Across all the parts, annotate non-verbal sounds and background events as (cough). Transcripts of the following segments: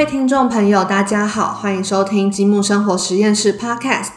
各位听众朋友，大家好，欢迎收听积木生活实验室 Podcast。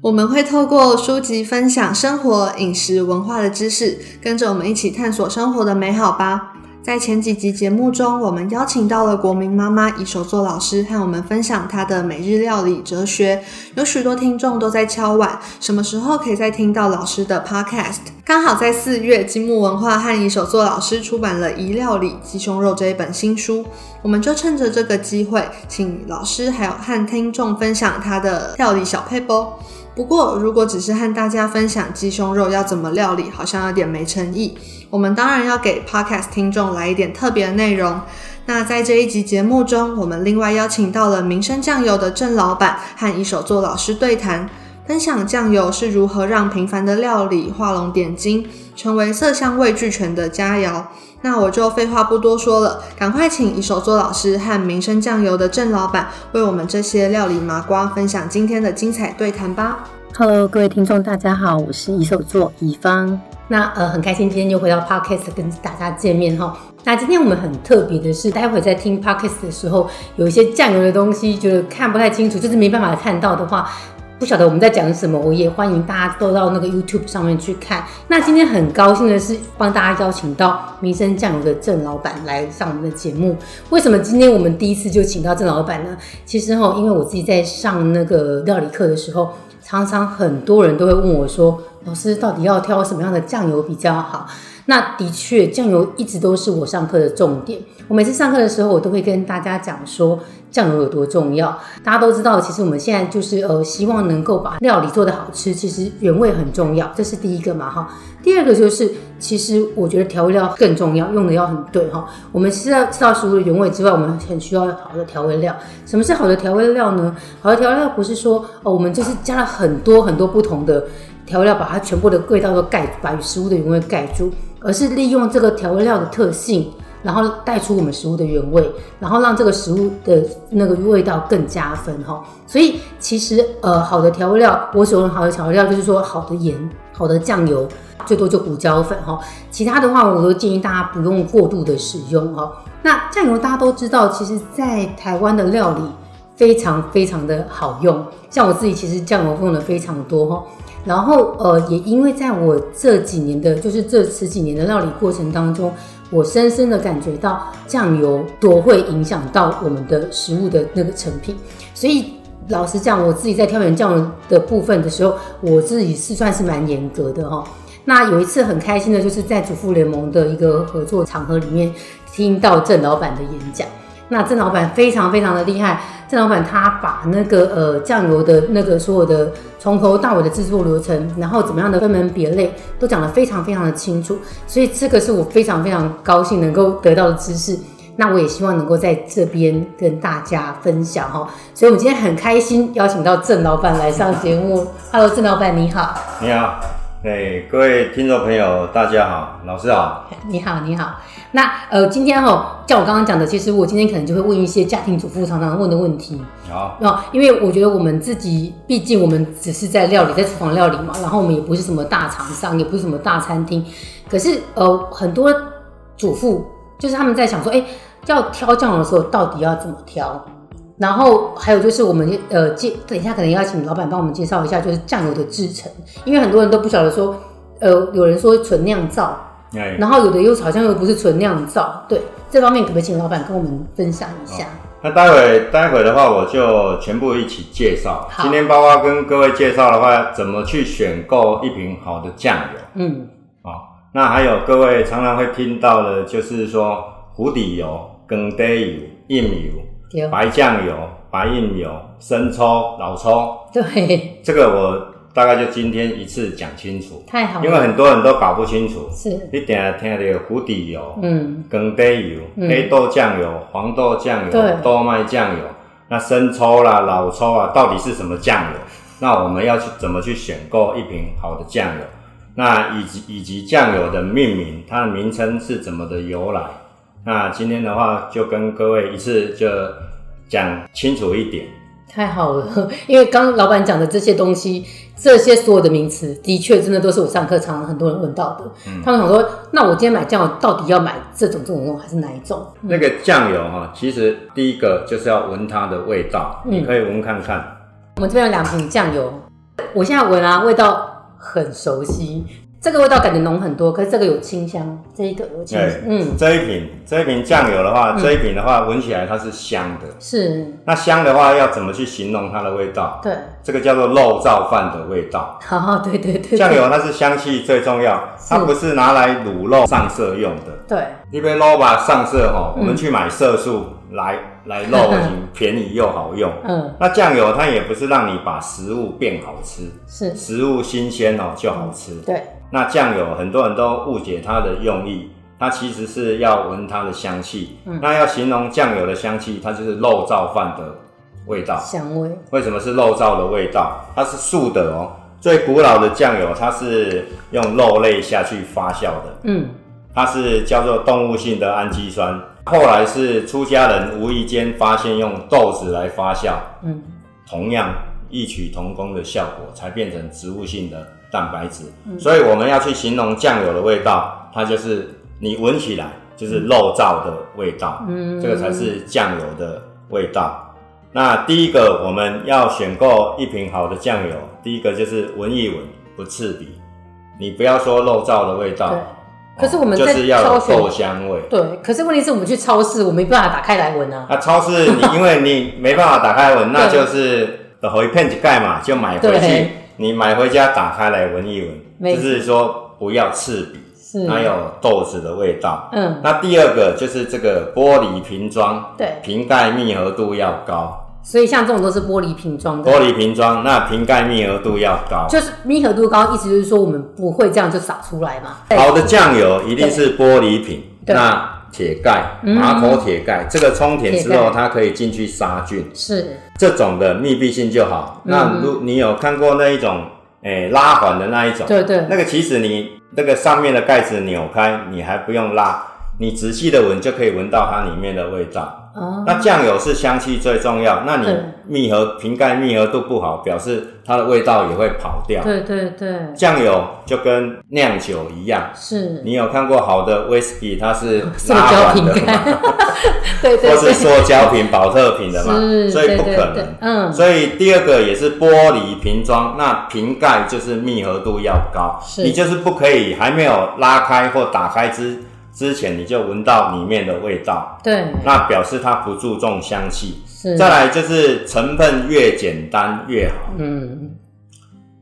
我们会透过书籍分享生活、饮食、文化的知识，跟着我们一起探索生活的美好吧。在前几集节目中，我们邀请到了国民妈妈以手作老师，和我们分享她的每日料理哲学。有许多听众都在敲碗，什么时候可以再听到老师的 podcast？刚好在四月，积木文化和以手作老师出版了《宜料理鸡胸肉》这一本新书，我们就趁着这个机会，请老师还有和听众分享他的料理小配包。不过，如果只是和大家分享鸡胸肉要怎么料理，好像有点没诚意。我们当然要给 podcast 听众来一点特别的内容。那在这一集节目中，我们另外邀请到了民生酱油的郑老板和一手作老师对谈，分享酱油是如何让平凡的料理画龙点睛，成为色香味俱全的佳肴。那我就废话不多说了，赶快请一手作老师和民生酱油的郑老板为我们这些料理麻瓜分享今天的精彩对谈吧。Hello，各位听众，大家好，我是一手作乙方。那呃，很开心今天又回到 Podcast 跟大家见面哈。那今天我们很特别的是，待会在听 Podcast 的时候，有一些酱油的东西，就是看不太清楚，就是没办法看到的话。不晓得我们在讲什么，我也欢迎大家都到那个 YouTube 上面去看。那今天很高兴的是，帮大家邀请到民生酱油的郑老板来上我们的节目。为什么今天我们第一次就请到郑老板呢？其实哈，因为我自己在上那个料理课的时候，常常很多人都会问我说：“老师，到底要挑什么样的酱油比较好？”那的确，酱油一直都是我上课的重点。我每次上课的时候，我都会跟大家讲说。酱油有多重要？大家都知道，其实我们现在就是呃，希望能够把料理做得好吃。其实原味很重要，这是第一个嘛哈。第二个就是，其实我觉得调味料更重要，用的要很对哈。我们是要知道食物的原味之外，我们很需要好的调味料。什么是好的调味料呢？好的调味料不是说哦，我们就是加了很多很多不同的调料，把它全部的味道都盖，把食物的原味盖住，而是利用这个调味料的特性。然后带出我们食物的原味，然后让这个食物的那个味道更加分哈。所以其实呃，好的调味料，我所用好的调料就是说好的盐、好的酱油，最多就胡椒粉哈。其他的话，我都建议大家不用过度的使用哈。那酱油大家都知道，其实在台湾的料理非常非常的好用，像我自己其实酱油用的非常多哈。然后呃，也因为在我这几年的，就是这十几年的料理过程当中。我深深的感觉到酱油多会影响到我们的食物的那个成品，所以老实讲，我自己在挑选酱油的部分的时候，我自己是算是蛮严格的哈。那有一次很开心的就是在主妇联盟的一个合作场合里面，听到郑老板的演讲。那郑老板非常非常的厉害，郑老板他把那个呃酱油的那个所有的从头到尾的制作流程，然后怎么样的分门别类，都讲得非常非常的清楚，所以这个是我非常非常高兴能够得到的知识。那我也希望能够在这边跟大家分享哈，所以我们今天很开心邀请到郑老板来上节目。Hello，郑老板你好。你好。哎，各位听众朋友，大家好，老师好，你好，你好。那呃，今天哈，像我刚刚讲的，其实我今天可能就会问一些家庭主妇常常问的问题。好，那因为我觉得我们自己，毕竟我们只是在料理，在厨房料理嘛，然后我们也不是什么大厂商，也不是什么大餐厅。可是呃，很多主妇就是他们在想说，哎，要挑酱油的时候，到底要怎么挑？然后还有就是，我们呃介等一下可能要请老板帮我们介绍一下，就是酱油的制成，因为很多人都不晓得说，呃，有人说纯酿造，然后有的又好像又不是纯酿造，对，这方面可不可以请老板跟我们分享一下？那待会待会的话，我就全部一起介绍。今天包括跟各位介绍的话，怎么去选购一瓶好的酱油？嗯，好，那还有各位常常会听到的，就是说湖底油、更低油、硬油。白酱油、白印油、生抽、老抽，对，这个我大概就今天一次讲清楚。太好，因为很多人都搞不清楚。是，你等下听的湖底油、嗯，更低油、黑豆酱油、黄豆酱油、豆麦酱油，那生抽啦、老抽啊，到底是什么酱油？那我们要去怎么去选购一瓶好的酱油？那以及以及酱油的命名，它的名称是怎么的由来？那今天的话，就跟各位一次就讲清楚一点。太好了，(laughs) 因为刚老板讲的这些东西，这些所有的名词，的确真的都是我上课常常很多人问到的。他们想说，那我今天买酱油到底要买这种这种还是哪一种？那个酱油哈，其实第一个就是要闻它的味道，你可以闻看看。我们这边有两瓶酱油，我现在闻啊，味道很熟悉。这个味道感觉浓很多，可是这个有清香，这一个有清香。嗯，这一瓶这一瓶酱油的话，这一瓶的话闻起来它是香的。是。那香的话要怎么去形容它的味道？对，这个叫做肉燥饭的味道。(laughs) 哦，对对对。酱油它是香气最重要，它不是拿来卤肉上色用的。对。因为肉吧上色哈，我们去买色素来来肉已经便宜又好用。(laughs) 嗯。那酱油它也不是让你把食物变好吃，是食物新鲜哦就好吃。对。那酱油很多人都误解它的用意，它其实是要闻它的香气。那要形容酱油的香气，它就是肉燥饭的味道。香味。为什么是肉燥的味道？它是素的哦。最古老的酱油，它是用肉类下去发酵的。嗯。它是叫做动物性的氨基酸。后来是出家人无意间发现用豆子来发酵。嗯。同样异曲同工的效果，才变成植物性的。蛋白质，所以我们要去形容酱油的味道，它就是你闻起来就是肉燥的味道，嗯，这个才是酱油的味道。那第一个我们要选购一瓶好的酱油，第一个就是闻一闻不刺鼻，你不要说肉燥的味道，可是我们就是要有豆香味，对。可是问题是我们去超市，我没办法打开来闻啊。那超市你因为你没办法打开闻，那就是回片几盖嘛，就买回去。你买回家打开来闻一闻，就是说不要刺鼻，它有豆子的味道。嗯，那第二个就是这个玻璃瓶装，对，瓶盖密合度要高。所以像这种都是玻璃瓶装的。玻璃瓶装，那瓶盖密合度要高，就是密合度高，意思就是说我们不会这样就洒出来嘛。好的酱油一定是玻璃瓶，那铁盖，马口铁盖，这个冲填之后它可以进去杀菌。是。这种的密闭性就好。那如你有看过那一种，诶拉环的那一种，对对，那个其实你那个上面的盖子扭开，你还不用拉，你仔细的闻就可以闻到它里面的味道。那酱油是香气最重要，那你密合瓶盖密合度不好，表示它的味道也会跑掉。对对对，酱油就跟酿酒一样，是。你有看过好的威士忌，它是 (laughs) 塑胶瓶盖，(laughs) 对对，或是塑胶瓶、保特瓶的嘛，所以不可能。嗯，所以第二个也是玻璃瓶装，那瓶盖就是密合度要高，你就是不可以还没有拉开或打开之。之前你就闻到里面的味道，对，那表示它不注重香气。是，再来就是成分越简单越好。嗯，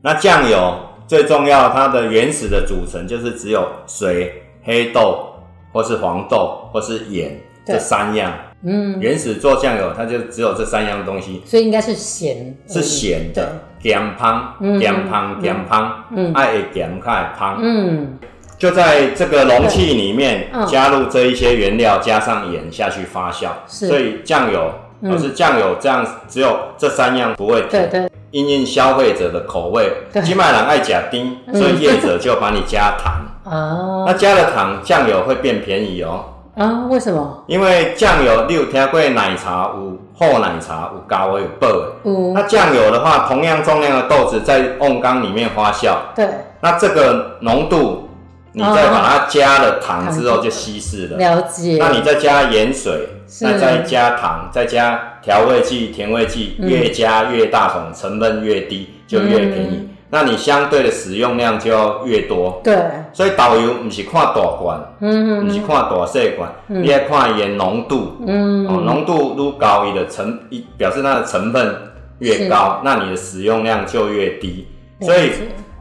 那酱油最重要，它的原始的组成就是只有水、黑豆或是黄豆或是盐这三样。嗯，原始做酱油它就只有这三样东西，所以应该是咸，是咸的，咸汤，咸汤，咸汤，嗯，爱咸开汤，嗯。就在这个容器里面加入这一些原料，加上盐下去发酵。所以酱油，而是酱油这样，只有这三样不会甜。对对。因应消费者的口味，金麦郎爱加丁，所以业者就把你加糖。(laughs) 哦。那加了糖，酱油会变便宜哦。啊？为什么？因为酱油，你有听过奶茶有厚奶茶有高有薄的。嗯。那酱油的话，同样重量的豆子在瓮缸里面发酵。对。那这个浓度。你再把它加了糖之后就稀释了，了解。那你再加盐水，那再加糖，再加调味剂、甜味剂，越加越大桶，成本越低就越便宜。那你相对的使用量就要越多。对。所以导游不是看大罐，嗯不是看大细罐，你要看盐浓度。嗯。哦，浓度愈高，你的成一表示它的成分越高，那你的使用量就越低。所以。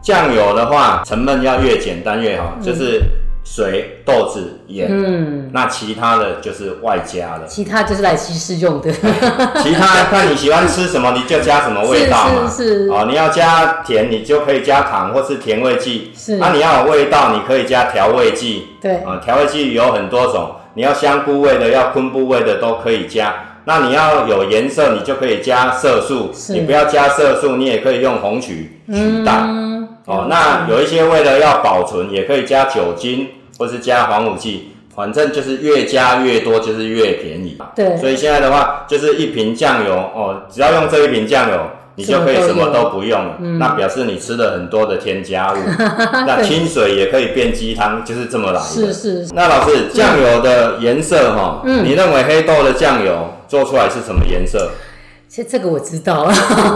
酱油的话，成分要越简单越好，就是水、豆子、盐。嗯，那其他的就是外加的。其他就是来稀释用的。(laughs) 其他看你喜欢吃什么，你就加什么味道嘛。是是。哦，你要加甜，你就可以加糖或是甜味剂。是。那你要有味道，你可以加调味剂。对。啊，调味剂有很多种，你要香菇味的，要昆布味的都可以加。那你要有颜色，你就可以加色素。你不要加色素，你也可以用红曲取代。哦，那有一些为了要保存，也可以加酒精或是加防腐剂。反正就是越加越多，就是越便宜。对，所以现在的话，就是一瓶酱油哦，只要用这一瓶酱油，你就可以什么都不用了。那表示你吃了很多的添加物，(laughs) 那清水也可以变鸡汤，就是这么来的。是是。那老师，酱油的颜色哈，你认为黑豆的酱油做出来是什么颜色？其实这个我知道，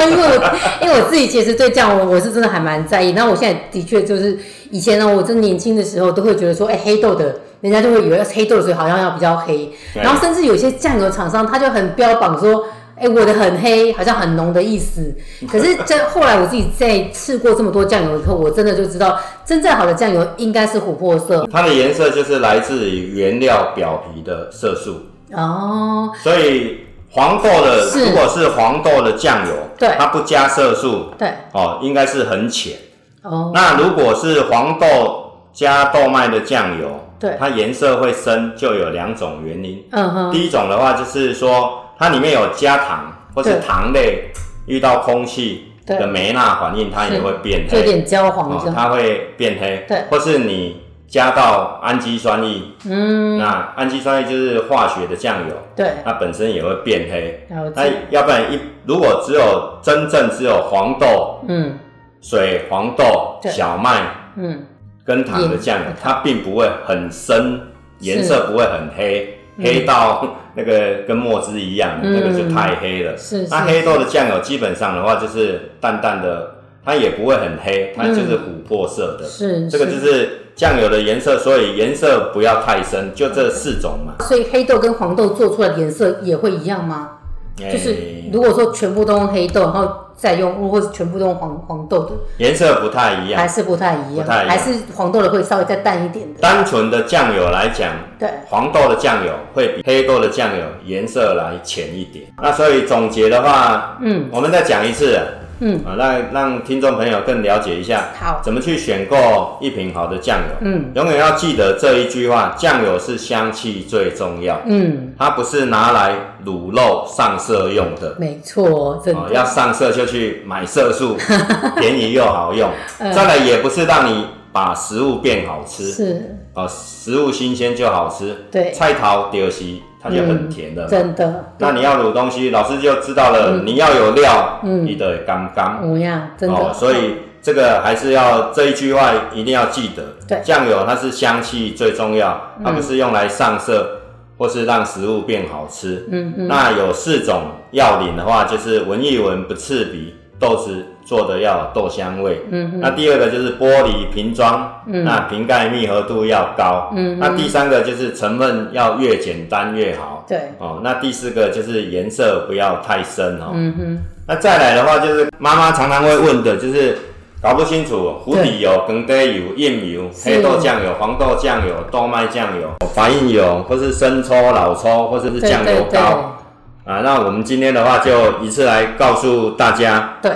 因为我因为我自己其实对酱油我是真的还蛮在意。那我现在的确就是以前呢，我真年轻的时候都会觉得说，哎，黑豆的，人家就会以为黑豆的水好像要比较黑。然后甚至有些酱油厂商他就很标榜说，哎，我的很黑，好像很浓的意思。可是这后来我自己在试过这么多酱油以后，我真的就知道，真正好的酱油应该是琥珀色。它的颜色就是来自于原料表皮的色素。哦，所以。黄豆的，如果是黄豆的酱油，对，它不加色素，对，哦，应该是很浅。哦，那如果是黄豆加豆麦的酱油，对，它颜色会深，就有两种原因。嗯哼，第一种的话就是说，它里面有加糖，或是糖类遇到空气的酶钠反应，它也会变黑，有点焦黄，它会变黑。对，或是你。加到氨基酸液，嗯，那氨基酸液就是化学的酱油，对，它本身也会变黑。那要不然一如果只有真正只有黄豆，嗯，水、黄豆、小麦，嗯，跟糖的酱油，它并不会很深，颜色不会很黑，黑到那个跟墨汁一样，那个就太黑了。是，那黑豆的酱油基本上的话就是淡淡的，它也不会很黑，它就是琥珀色的。是，这个就是。酱油的颜色，所以颜色不要太深，就这四种嘛。所以黑豆跟黄豆做出来的颜色也会一样吗？就是如果说全部都用黑豆，然后再用，或是全部都用黄黄豆的，颜色不太一样，还是不太一样，还是黄豆的会稍微再淡一点的。单纯的酱油来讲，对，黄豆的酱油会比黑豆的酱油颜色来浅一点。那所以总结的话，嗯，我们再讲一次。嗯啊，让让听众朋友更了解一下，好，怎么去选购一瓶好的酱油？嗯，永远要记得这一句话：酱油是香气最重要。嗯，它不是拿来卤肉上色用的。没错，真的。要上色就去买色素，(laughs) 便宜又好用。再来也不是让你把食物变好吃，是啊，食物新鲜就好吃。对，菜头丢西。它就很甜的，真的。那你要卤东西，老师就知道了。你要有料，你的刚刚。模样真的。所以这个还是要这一句话一定要记得。对，酱油它是香气最重要，它不是用来上色或是让食物变好吃。嗯嗯。那有四种要领的话，就是闻一闻不刺鼻。豆子做的要有豆香味，嗯，那第二个就是玻璃瓶装，嗯，那瓶盖密合度要高，嗯，那第三个就是成分要越简单越好，对，哦，那第四个就是颜色不要太深哦，嗯哼，那再来的话就是妈妈常常会问的，就是搞不清楚糊底油、跟低油、印油、黑豆酱油、黄豆酱油、豆麦酱油、白印油，或是生抽、老抽，或者是酱油膏。啊，那我们今天的话就一次来告诉大家，对，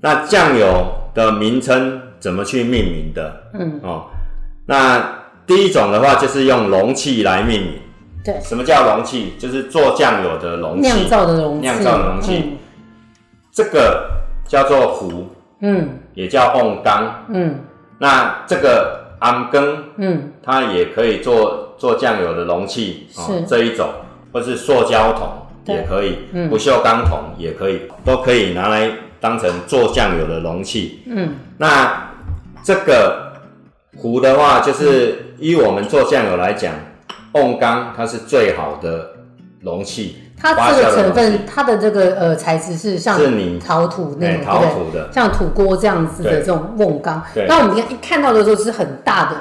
那酱油的名称怎么去命名的？嗯，哦，那第一种的话就是用容器来命名，对，什么叫容器？就是做酱油的容器，酿造的容器，酿造的容器，这个叫做壶，嗯，也叫瓮缸，嗯，那这个安羹，嗯，它也可以做做酱油的容器，是这一种，或是塑胶桶。也可以，不锈钢桶也可以，都可以拿来当成做酱油的容器。嗯，那这个壶的话，就是以我们做酱油来讲，瓮缸它是最好的容器。它这个成分，它的这个呃材质是像陶土那种，陶土的，像土锅这样子的这种瓮缸。那我们一看到的时候是很大的。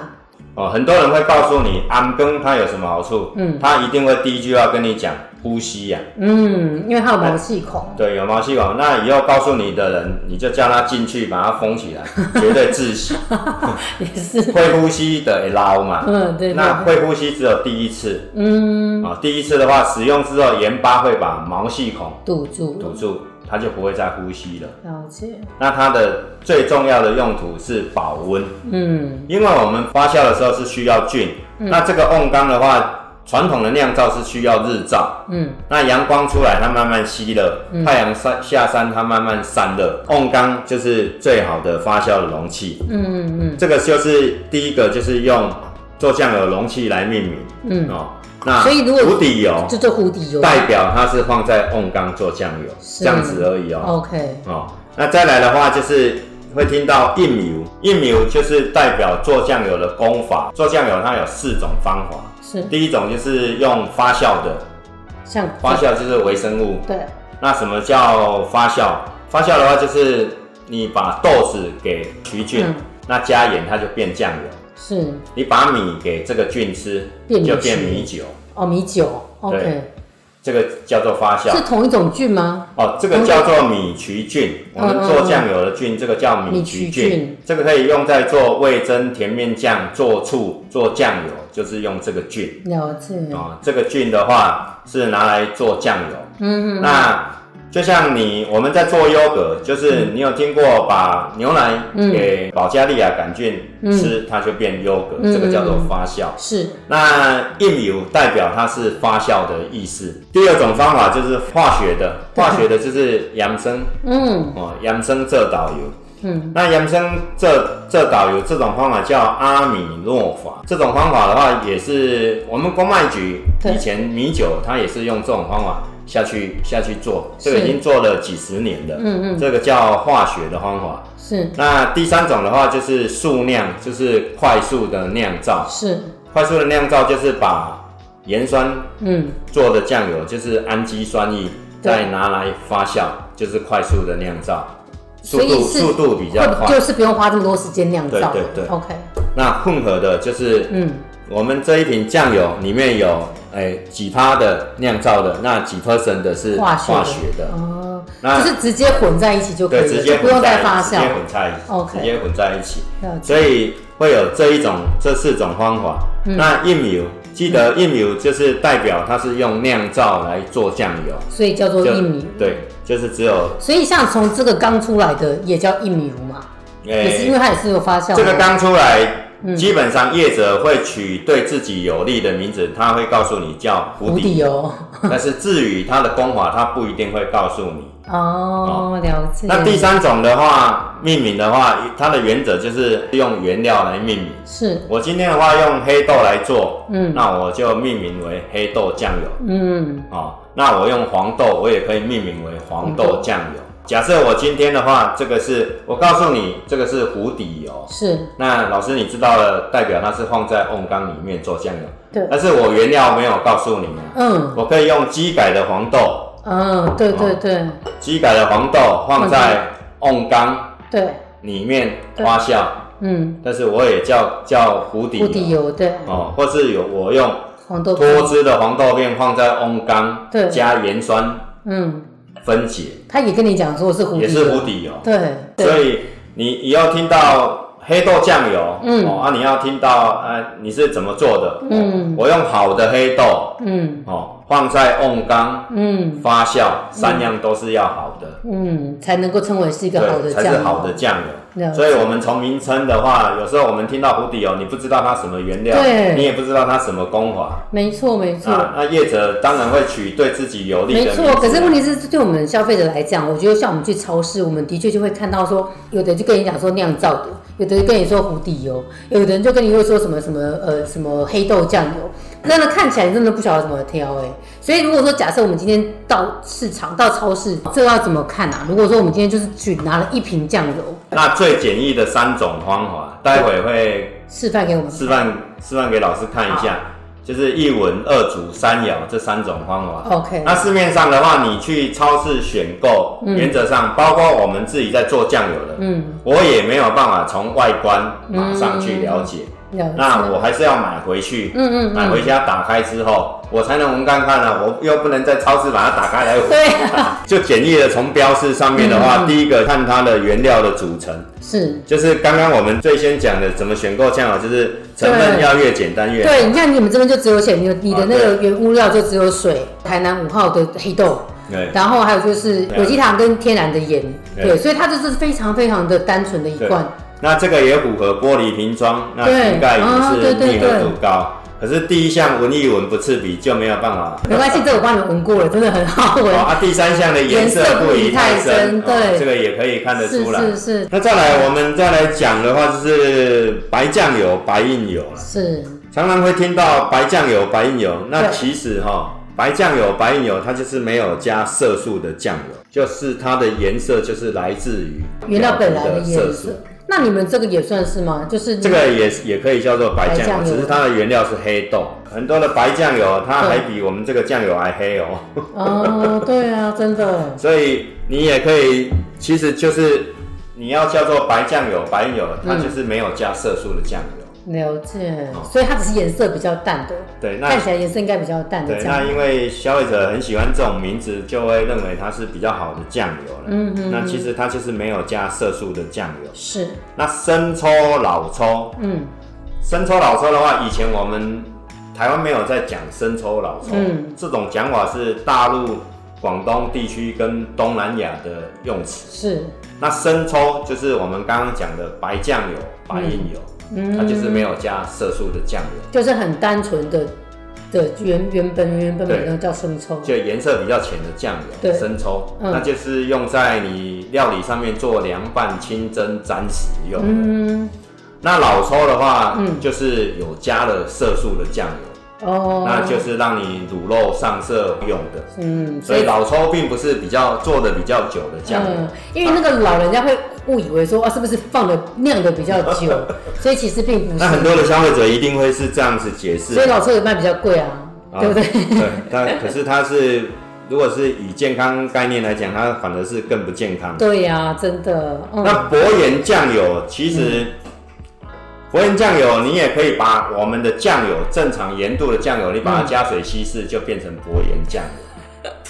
哦，很多人会告诉你安羹它有什么好处？嗯，他一定会第一句话跟你讲。呼吸呀，嗯，因为它有毛细孔，对，有毛细孔。那以后告诉你的人，你就叫他进去，把它封起来，(laughs) 绝对窒息。(laughs) 也是会呼吸的捞嘛，嗯，对。那会呼吸只有第一次，嗯，啊，第一次的话，使用之后盐巴会把毛细孔堵住，堵住，它就不会再呼吸了。了解。那它的最重要的用途是保温，嗯，因为我们发酵的时候是需要菌，那这个瓮缸的话。传统的酿造是需要日照，嗯，那阳光出来它慢慢吸热，太阳山下山它慢慢散热。瓮缸就是最好的发酵的容器，嗯嗯嗯，这个就是第一个就是用做酱油容器来命名。嗯哦，那所以如果湖底油，就做湖底油，代表它是放在瓮缸做酱油，这样子而已哦。OK，哦，那再来的话就是会听到印油，印油就是代表做酱油的功法。做酱油它有四种方法，是第一种就是用发酵的，像发酵就是微生物。对。那什么叫发酵？发酵的话就是你把豆子给曲菌，那加盐它就变酱油。是。你把米给这个菌吃，就变米酒。哦，米酒。OK。这个叫做发酵。是同一种菌吗？哦，这个叫做米曲菌。我们做酱油的菌，这个叫米曲菌。这个可以用在做味增、甜面酱、做醋、做酱油，就是用这个菌。了解。啊，这个菌的话是拿来做酱油。嗯嗯。那。就像你我们在做优格，就是你有听过把牛奶给保加利亚杆菌吃，它就变优格，这个叫做发酵。是。那印油代表它是发酵的意思。第二种方法就是化学的，化学的就是养生。嗯。哦，养生这导油。嗯。那养生这这导油这种方法叫阿米诺法。这种方法的话，也是我们公卖局以前米酒，它也是用这种方法。下去下去做，这个已经做了几十年了。嗯嗯，这个叫化学的方法。是。那第三种的话就是速酿，就是快速的酿造。是。快速的酿造就是把盐酸嗯做的酱油，就是氨基酸液，再拿来发酵，就是快速的酿造。速度速度比较快，就是不用花这么多时间酿造。对对对。OK。那混合的就是嗯。我们这一瓶酱油里面有，哎，几趴的酿造的，那几 percent 的是化学的哦，那就是直接混在一起就可以了，直接不用再发酵，直接混在一起，OK，直接混在一起，所以会有这一种这四种方法。那印油，记得印油就是代表它是用酿造来做酱油，所以叫做印油。对，就是只有。所以像从这个刚出来的也叫印油嘛，也是因为它也是有发酵。这个刚出来。基本上业者会取对自己有利的名字，他会告诉你叫湖底油。(laughs) 但是至于他的功法，他不一定会告诉你。哦，了解。那第三种的话，命名的话，它的原则就是用原料来命名。是我今天的话用黑豆来做，嗯，那我就命名为黑豆酱油。嗯，哦，那我用黄豆，我也可以命名为黄豆酱油。假设我今天的话，这个是我告诉你，这个是湖底油。是。那老师你知道了，代表它是放在瓮缸里面做酱油。对。但是我原料没有告诉你们。嗯。我可以用机改的黄豆。嗯，对对对。机改的黄豆放在瓮缸。对。里面发酵。嗯。但是我也叫叫湖底。湖底油对。哦，或是有我用黄豆脱脂的黄豆片放在瓮缸，对，加盐酸。嗯。分解，他也跟你讲说是湖底，也是湖底油，对，所以你你要听到黑豆酱油，嗯，哦啊，你要听到，呃，你是怎么做的？嗯，我用好的黑豆，嗯，哦。放在瓮缸，嗯，发酵，三样都是要好的，嗯，才能够称为是一个好的酱才是好的酱油。所以，我们从名称的话，有时候我们听到湖底油，你不知道它什么原料，对，你也不知道它什么功法。没错，没错。那业者当然会取对自己有利的。没错，可是问题是，对我们消费者来讲，我觉得像我们去超市，我们的确就会看到说，有的就跟你讲说酿造的，有的跟你说湖底油，有的人就跟你会说什么什么呃什么黑豆酱油。那个看起来真的不晓得怎么挑哎，所以如果说假设我们今天到市场到超市，这要怎么看啊？如果说我们今天就是去拿了一瓶酱油，那最简易的三种方法，待会会示范给我们。示范示范给老师看一下，就是一闻二煮三摇这三种方法。OK，那市面上的话，你去超市选购，原则上包括我们自己在做酱油的，嗯，我也没有办法从外观马上去了解。那我还是要买回去，嗯嗯，买回家打开之后，我才能闻看看呢。我又不能在超市把它打开来闻，(laughs) 对，(laughs) 就简易的从标示上面的话，第一个看它的原料的组成，是，就是刚刚我们最先讲的怎么选购酱油，就是成分要越简单越好。对，你看你们这边就只有写你你的那个原物料就只有水，台南五号的黑豆，对，然后还有就是有机糖跟天然的盐，对，所以它就是非常非常的单纯的一罐。那这个也符合玻璃瓶装，那瓶盖也是密合度高。可是第一项闻一闻不刺鼻就没有办法。没关系，这我帮你闻过了，真的很好闻。啊，第三项的颜色不宜太深，对，这个也可以看得出来。是是。那再来，我们再来讲的话，就是白酱油、白印油了。是。常常会听到白酱油、白印油，那其实哈，白酱油、白印油它就是没有加色素的酱油，就是它的颜色就是来自于原料本来的颜色。那你们这个也算是吗？就是这个也也可以叫做白酱油，只是它的原料是黑豆。很多的白酱油，它还比我们这个酱油还黑哦。哦，对啊，(laughs) 真的。所以你也可以，其实就是你要叫做白酱油、白油，它就是没有加色素的酱油。了解，所以它只是颜色比较淡的。对，那看起来颜色应该比较淡的。对，那因为消费者很喜欢这种名字，就会认为它是比较好的酱油了。嗯嗯。那其实它就是没有加色素的酱油。是。那生抽、老抽，嗯，生抽、老抽的话，以前我们台湾没有在讲生抽、老抽，嗯，这种讲法是大陆广东地区跟东南亚的用词。是。那生抽就是我们刚刚讲的白酱油、白印油。它就是没有加色素的酱油，就是很单纯的的原原本原本本那叫生抽，就颜色比较浅的酱油，对。生抽，那就是用在你料理上面做凉拌、清蒸、沾食用的。那老抽的话，嗯。就是有加了色素的酱油。哦，那就是让你卤肉上色用的，嗯，所以老抽并不是比较做的比较久的酱油，因为那个老人家会误以为说啊，是不是放的酿的比较久，(laughs) 所以其实并不是。那很多的消费者一定会是这样子解释，所以老抽也卖比较贵啊，对不对？对，但可是它是如果是以健康概念来讲，它反而是更不健康。对呀，真的。那薄盐酱油其实。薄盐酱油，你也可以把我们的酱油正常盐度的酱油，你把它加水稀释，就变成薄盐酱油。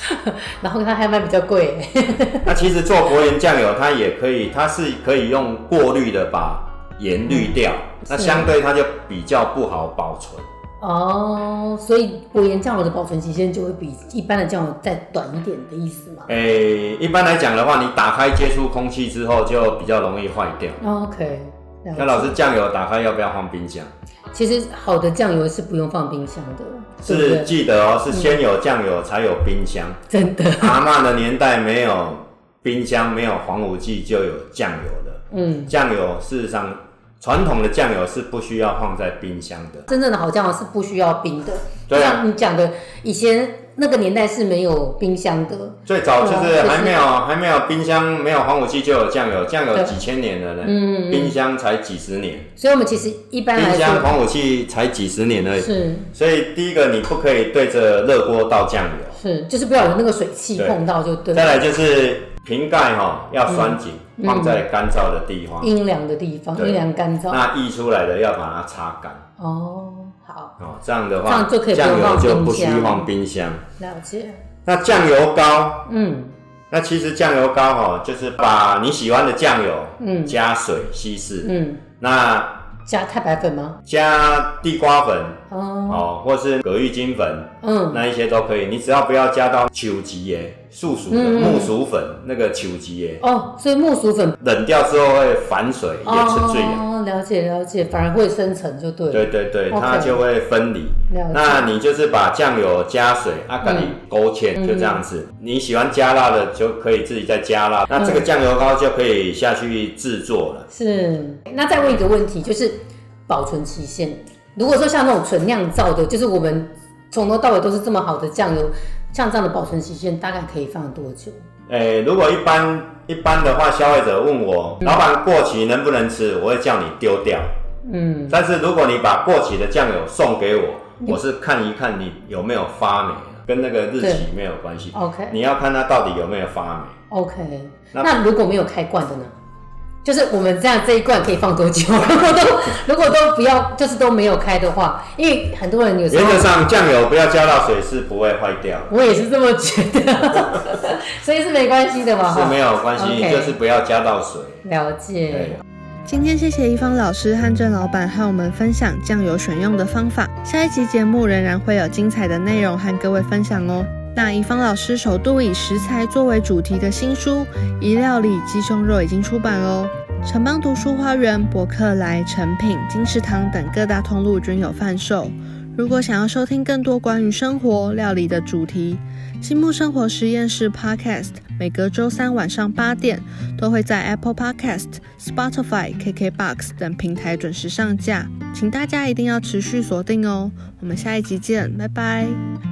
(laughs) 然后它还卖比较贵。(laughs) 那其实做薄盐酱油，它也可以，它是可以用过滤的把盐滤掉，那相对它就比较不好保存。哦，所以薄盐酱油的保存期限就会比一般的酱油再短一点的意思吗？诶，一般来讲的话，你打开接触空气之后，就比较容易坏掉。OK。那老师，酱油打开要不要放冰箱？其实好的酱油是不用放冰箱的，是记得哦，是先有酱油才有冰箱。真的，阿妈的年代没有冰箱，没有防腐剂就有酱油的。嗯，酱油事实上传统的酱油是不需要放在冰箱的，真正的好酱油是不需要冰的。就像你讲的，以前。那个年代是没有冰箱的，最早就是还没有还没有冰箱，没有防腐剂就有酱油，酱油几千年了呢，嗯，冰箱才几十年，所以我们其实一般冰箱防腐剂才几十年而已，是，所以第一个你不可以对着热锅倒酱油，是，就是不要有那个水汽碰到就对。再来就是瓶盖哈要拴紧，放在干燥的地方，阴凉的地方，阴凉干燥，那溢出来的要把它擦干，哦。好哦，这样的话，酱油就不需放冰箱。了解。那酱油膏，嗯，那其实酱油膏哈，就是把你喜欢的酱油，嗯，加水稀释，嗯，那。加太白粉吗？加地瓜粉哦，或是葛玉金粉，嗯，那一些都可以。你只要不要加到球吉耶、树薯的木薯粉那个球吉耶。哦，所以木薯粉。冷掉之后会反水，也沉醉哦，了解了解，反而会生成就对。对对对，它就会分离。那你就是把酱油加水，啊，给你勾芡，就这样子。你喜欢加辣的就可以自己再加辣，那这个酱油膏就可以下去制作了。是，那再问一个问题，就是。保存期限，如果说像那种纯酿造的，就是我们从头到尾都是这么好的酱油，像这样的保存期限大概可以放多久？诶，如果一般一般的话，消费者问我，老板过期能不能吃，我会叫你丢掉。嗯，但是如果你把过期的酱油送给我，我是看一看你有没有发霉，跟那个日期没有关系。OK，你要看它到底有没有发霉。OK，那如果没有开罐的呢？就是我们这样这一罐可以放多久？(laughs) 如果都如果都不要，就是都没有开的话，因为很多人有时候原则上酱油不要加到水是不会坏掉。我也是这么觉得，(laughs) 所以是没关系的嘛。是没有关系，就是不要加到水。了解。今天谢谢一方老师和郑老板和我们分享酱油选用的方法。下一集节目仍然会有精彩的内容和各位分享哦。那怡芳老师首度以食材作为主题的新书《一料理鸡胸肉》已经出版喽。城邦读书花园、博客来、诚品、金石堂等各大通路均有贩售。如果想要收听更多关于生活料理的主题，新木生活实验室 Podcast 每隔周三晚上八点都会在 Apple Podcast、Spotify、KKBox 等平台准时上架，请大家一定要持续锁定哦。我们下一集见，拜拜。